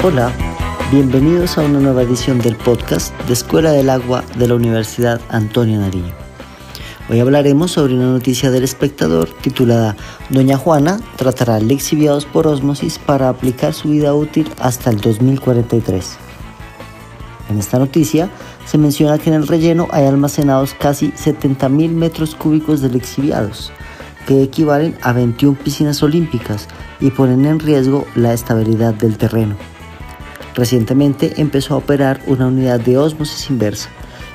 Hola, bienvenidos a una nueva edición del podcast de Escuela del Agua de la Universidad Antonio Nariño. Hoy hablaremos sobre una noticia del espectador titulada Doña Juana tratará lexiviados por osmosis para aplicar su vida útil hasta el 2043. En esta noticia se menciona que en el relleno hay almacenados casi 70.000 metros cúbicos de lexiviados, que equivalen a 21 piscinas olímpicas y ponen en riesgo la estabilidad del terreno. Recientemente empezó a operar una unidad de ósmosis inversa,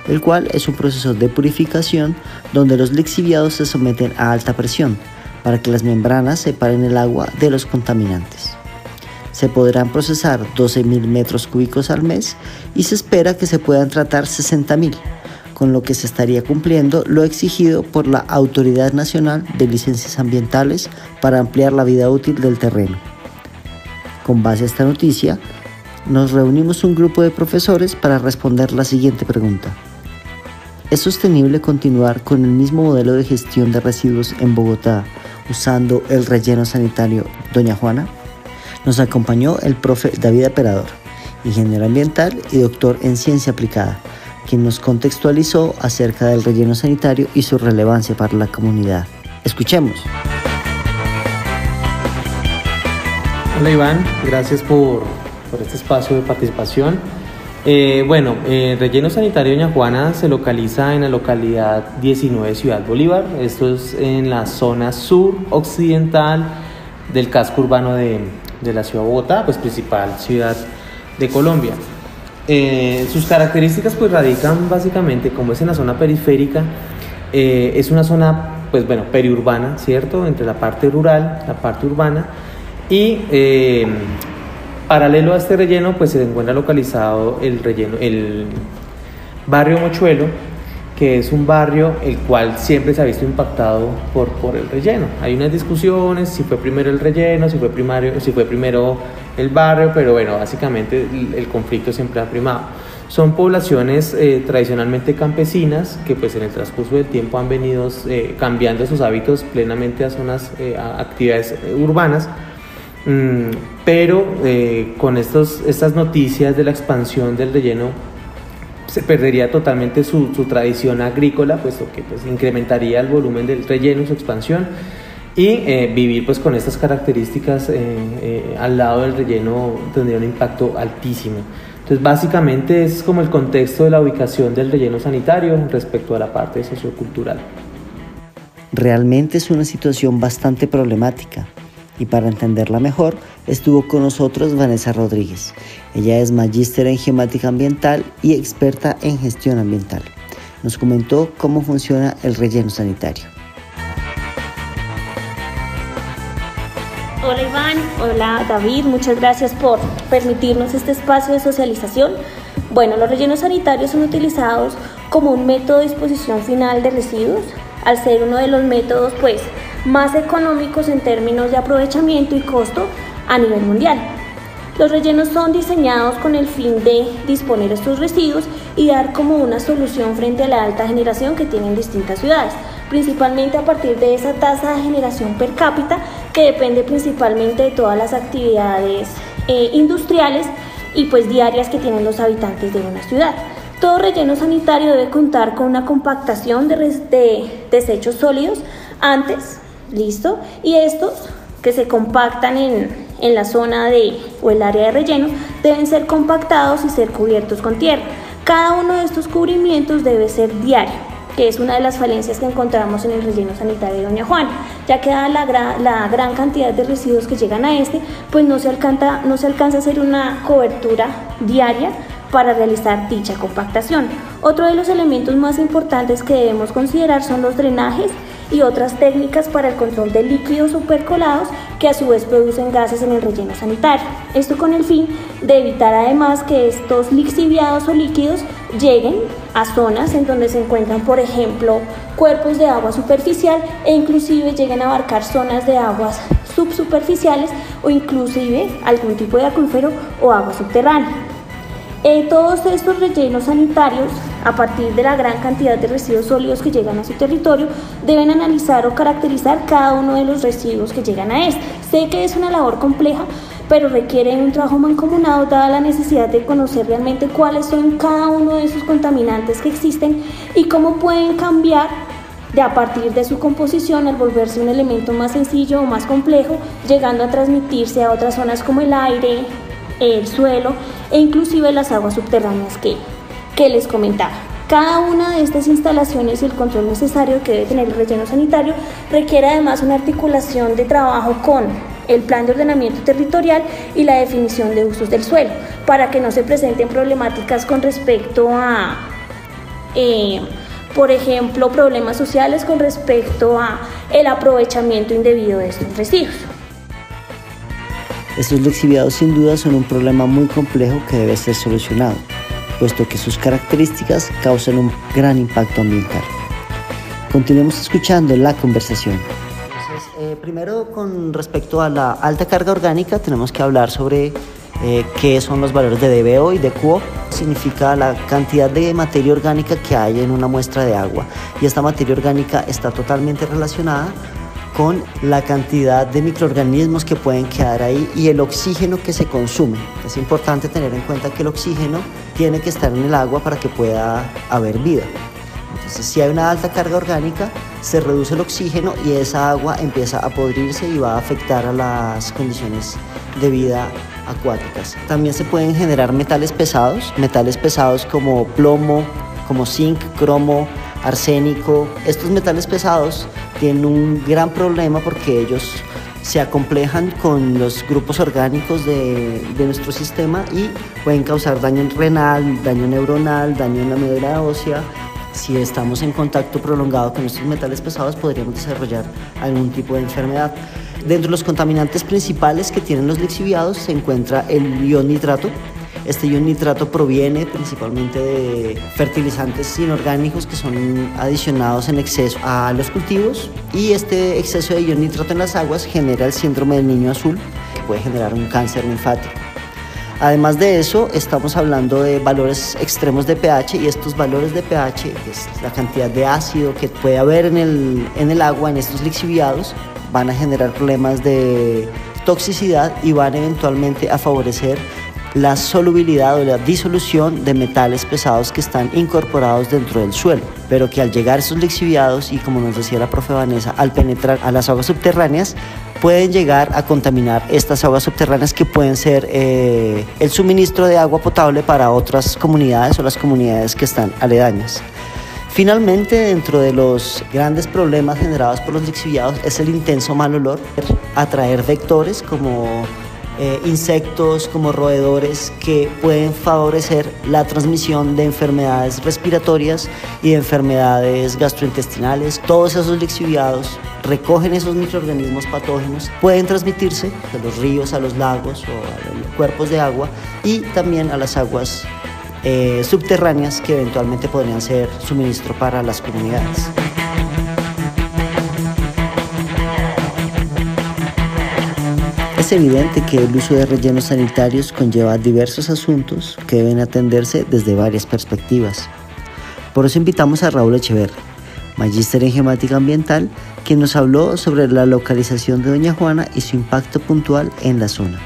el cual es un proceso de purificación donde los lixiviados se someten a alta presión para que las membranas separen el agua de los contaminantes. Se podrán procesar 12.000 metros cúbicos al mes y se espera que se puedan tratar 60.000, con lo que se estaría cumpliendo lo exigido por la Autoridad Nacional de Licencias Ambientales para ampliar la vida útil del terreno. Con base a esta noticia, nos reunimos un grupo de profesores para responder la siguiente pregunta. ¿Es sostenible continuar con el mismo modelo de gestión de residuos en Bogotá usando el relleno sanitario Doña Juana? Nos acompañó el profe David Aperador, ingeniero ambiental y doctor en ciencia aplicada, quien nos contextualizó acerca del relleno sanitario y su relevancia para la comunidad. Escuchemos. Hola Iván, gracias por por este espacio de participación. Eh, bueno, el relleno sanitario Doña Juana se localiza en la localidad 19 Ciudad Bolívar. Esto es en la zona sur occidental del casco urbano de, de la ciudad de Bogotá, pues principal ciudad de Colombia. Eh, sus características pues radican básicamente como es en la zona periférica, eh, es una zona pues bueno periurbana, ¿cierto? Entre la parte rural, la parte urbana y Paralelo a este relleno, pues se encuentra localizado el relleno, el barrio Mochuelo, que es un barrio el cual siempre se ha visto impactado por, por el relleno. Hay unas discusiones si fue primero el relleno, si fue, primario, si fue primero el barrio, pero bueno, básicamente el, conflicto siempre ha primado. Son poblaciones eh, tradicionalmente campesinas que pues en el transcurso del tiempo han venido eh, cambiando sus hábitos plenamente a zonas, eh, a actividades urbanas Mm, pero eh, con estos, estas noticias de la expansión del relleno se perdería totalmente su, tradición agrícola, puesto que pues, incrementaría el volumen del relleno, su expansión, y eh, vivir pues, con estas características eh, al lado del relleno tendría un impacto altísimo. Entonces, básicamente es como el contexto de la ubicación del relleno sanitario respecto a la parte sociocultural. Realmente es una situación bastante problemática y para entenderla mejor estuvo con nosotros Vanessa Rodríguez. Ella es magíster en geomática ambiental y experta en gestión ambiental. Nos comentó cómo funciona el relleno sanitario. Hola Iván, hola David, muchas gracias por permitirnos este espacio de socialización. Bueno, los rellenos sanitarios son utilizados como un método de disposición final de residuos, al ser uno de los métodos pues más económicos en términos de aprovechamiento y costo a nivel mundial. Los rellenos son diseñados con el fin de disponer estos residuos y dar como una solución frente a la alta generación que tienen distintas ciudades, principalmente a partir de esa tasa de generación per cápita que depende principalmente de todas las actividades eh, industriales y pues diarias que tienen los habitantes de una ciudad. Todo relleno sanitario debe contar con una compactación de, de desechos sólidos antes ¿Listo? Y estos que se compactan en, en, la zona de, o el área de relleno deben ser compactados y ser cubiertos con tierra. Cada uno de estos cubrimientos debe ser diario, que es una de las falencias que encontramos en el relleno sanitario de Doña Juana, ya que dada la, la gran cantidad de residuos que llegan a este, pues no se, alcanza, no se alcanza a hacer una cobertura diaria para realizar dicha compactación. Otro de los elementos más importantes que debemos considerar son los drenajes y otras técnicas para el control de líquidos supercolados que a su vez producen gases en el relleno sanitario. Esto con el fin de evitar además que estos lixiviados o líquidos lleguen a zonas en donde se encuentran, por ejemplo, cuerpos de agua superficial e inclusive lleguen a abarcar zonas de aguas subsuperficiales o inclusive algún tipo de acuífero o agua subterránea. Eh, todos estos rellenos sanitarios, a partir de la gran cantidad de residuos sólidos que llegan a su territorio, deben analizar o caracterizar cada uno de los residuos que llegan a este. Sé que es una labor compleja, pero requieren un trabajo mancomunado dada la necesidad de conocer realmente cuáles son cada uno de esos contaminantes que existen y cómo pueden cambiar de a partir de su composición al volverse un elemento más sencillo o más complejo, llegando a transmitirse a otras zonas como el aire, el suelo e inclusive las aguas subterráneas que, que les comentaba. Cada una de estas instalaciones y el control necesario que debe tener el relleno sanitario requiere además una articulación de trabajo con el plan de ordenamiento territorial y la definición de usos del suelo, para que no se presenten problemáticas con respecto a, eh, por ejemplo, problemas sociales con respecto a el aprovechamiento indebido de estos residuos. Estos lixiviados sin duda son un problema muy complejo que debe ser solucionado puesto que sus características causan un gran impacto ambiental. Continuemos escuchando la conversación. Eh, primero, con respecto a la alta carga orgánica, tenemos que hablar sobre eh, qué son los valores de DBO y de QO. Significa la cantidad de materia orgánica que hay en una muestra de agua. Y esta materia orgánica está totalmente relacionada con la cantidad de microorganismos que pueden quedar ahí y el oxígeno que se consume. Es importante tener en cuenta que el oxígeno tiene que estar en el agua para que pueda haber vida. Entonces, si hay una alta carga orgánica, se reduce el oxígeno y esa agua empieza a podrirse y va a afectar a las condiciones de vida acuáticas. También se pueden generar metales pesados, metales pesados como plomo, como zinc, cromo, arsénico. Estos metales pesados tienen un gran problema porque ellos se acomplejan con los grupos orgánicos de, nuestro sistema y pueden causar daño renal, daño neuronal, daño en la médula ósea. Si estamos en contacto prolongado con estos metales pesados podríamos desarrollar algún tipo de enfermedad. Dentro de los contaminantes principales que tienen los lixiviados se encuentra el ion nitrato, este ion nitrato proviene principalmente de fertilizantes inorgánicos que son adicionados en exceso a los cultivos y este exceso de ion nitrato en las aguas genera el síndrome del niño azul que puede generar un cáncer linfático. Además de eso, estamos hablando de valores extremos de pH y estos valores de pH, es la cantidad de ácido que puede haber en el, en el agua, en estos lixiviados, van a generar problemas de toxicidad y van eventualmente a favorecer la solubilidad o la disolución de metales pesados que están incorporados dentro del suelo, pero que al llegar esos lixiviados y como nos decía la profe Vanessa, al penetrar a las aguas subterráneas, pueden llegar a contaminar estas aguas subterráneas que pueden ser eh, el suministro de agua potable para otras comunidades o las comunidades que están aledañas. Finalmente, dentro de los grandes problemas generados por los lixiviados es el intenso mal olor, atraer vectores como eh, insectos como roedores que pueden favorecer la transmisión de enfermedades respiratorias y de enfermedades gastrointestinales. Todos esos lixiviados recogen esos microorganismos patógenos, pueden transmitirse de los ríos a los lagos o a los cuerpos de agua y también a las aguas eh, subterráneas que eventualmente podrían ser suministro para las comunidades. Evidente que el uso de rellenos sanitarios conlleva diversos asuntos que deben atenderse desde varias perspectivas. Por eso invitamos a Raúl Echeverri, magíster en gemática ambiental, quien nos habló sobre la localización de Doña Juana y su impacto puntual en la zona.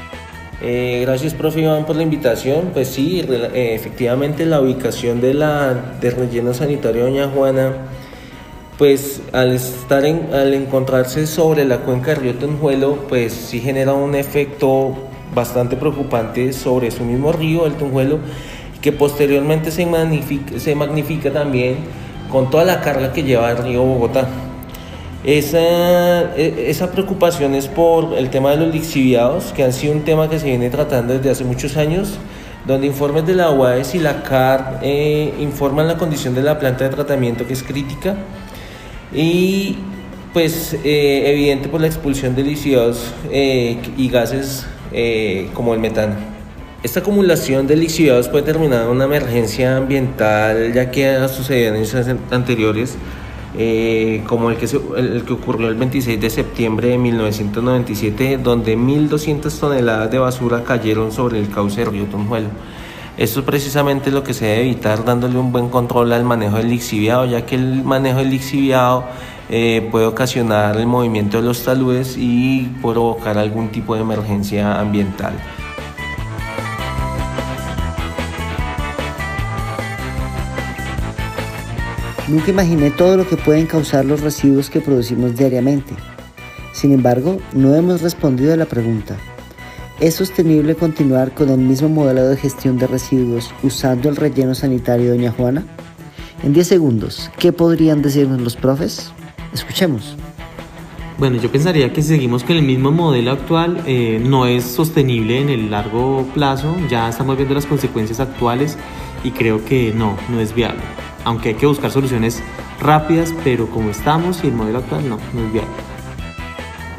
Eh, gracias, profe Iván, por la invitación. Pues sí, eh, efectivamente la ubicación de la, del relleno sanitario Doña Juana pues al estar en, al encontrarse sobre la cuenca del río Tunjuelo, pues sí genera un efecto bastante preocupante sobre su mismo río, el Tunjuelo, que posteriormente se magnifica, también con toda la carga que lleva el río Bogotá. Esa, e, esa preocupación es por el tema de los lixiviados, que han sido un tema que se viene tratando desde hace muchos años, donde informes de la UAES y la CAR eh, informan la condición de la planta de tratamiento que es crítica y pues eh, evidente por la expulsión de lixiviados eh, y gases eh, como el metano. Esta acumulación de lixiviados puede terminar en una emergencia ambiental ya que ha sucedido en años anteriores como el que, el que ocurrió el 26 de septiembre de 1997 donde 1.200 toneladas de basura cayeron sobre el cauce del río Tonjuelo. Esto es precisamente lo que se debe evitar dándole un buen control al manejo del lixiviado, ya que el manejo del lixiviado eh, puede ocasionar el movimiento de los taludes y provocar algún tipo de emergencia ambiental. Nunca imaginé todo lo que pueden causar los residuos que producimos diariamente. Sin embargo, no hemos respondido a la pregunta. ¿Es sostenible continuar con el mismo modelo de gestión de residuos usando el relleno sanitario Doña Juana? En 10 segundos, ¿qué podrían decirnos los profes? Escuchemos. Bueno, yo pensaría que si seguimos con el mismo modelo actual, eh, no es sostenible en el largo plazo. Ya estamos viendo las consecuencias actuales y creo que no, no es viable. Aunque hay que buscar soluciones rápidas, pero como estamos y el modelo actual no, no es viable.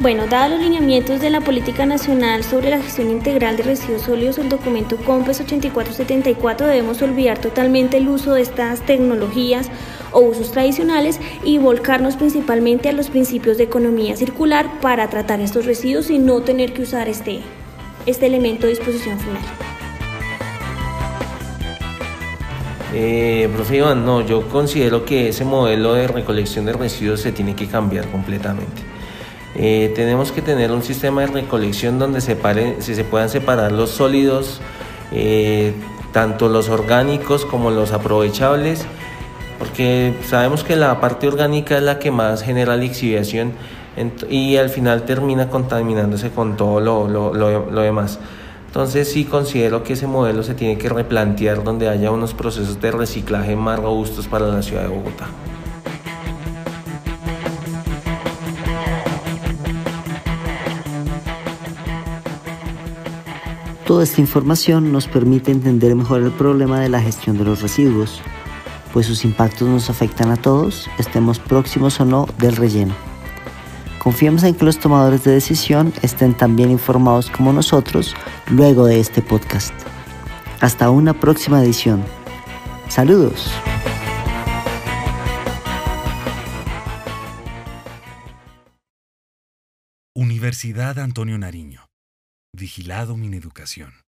Bueno, dados los lineamientos de la Política Nacional sobre la Gestión Integral de Residuos Sólidos, el documento COMPES 8474, debemos olvidar totalmente el uso de estas tecnologías o usos tradicionales y volcarnos principalmente a los principios de economía circular para tratar estos residuos y no tener que usar este, este elemento de disposición final. Eh, profe Iván, no, yo considero que ese modelo de recolección de residuos se tiene que cambiar completamente. Eh, tenemos que tener un sistema de recolección donde se, se puedan separar los sólidos, eh, tanto los orgánicos como los aprovechables, porque sabemos que la parte orgánica es la que más genera lixiviación y al final termina contaminándose con todo lo, lo demás. Entonces sí considero que ese modelo se tiene que replantear donde haya unos procesos de reciclaje más robustos para la ciudad de Bogotá. Toda esta información nos permite entender mejor el problema de la gestión de los residuos, pues sus impactos nos afectan a todos, estemos próximos o no del relleno. Confiamos en que los tomadores de decisión estén tan bien informados como nosotros luego de este podcast. Hasta una próxima edición. Saludos. Universidad Antonio Nariño. Vigilado Mineducación.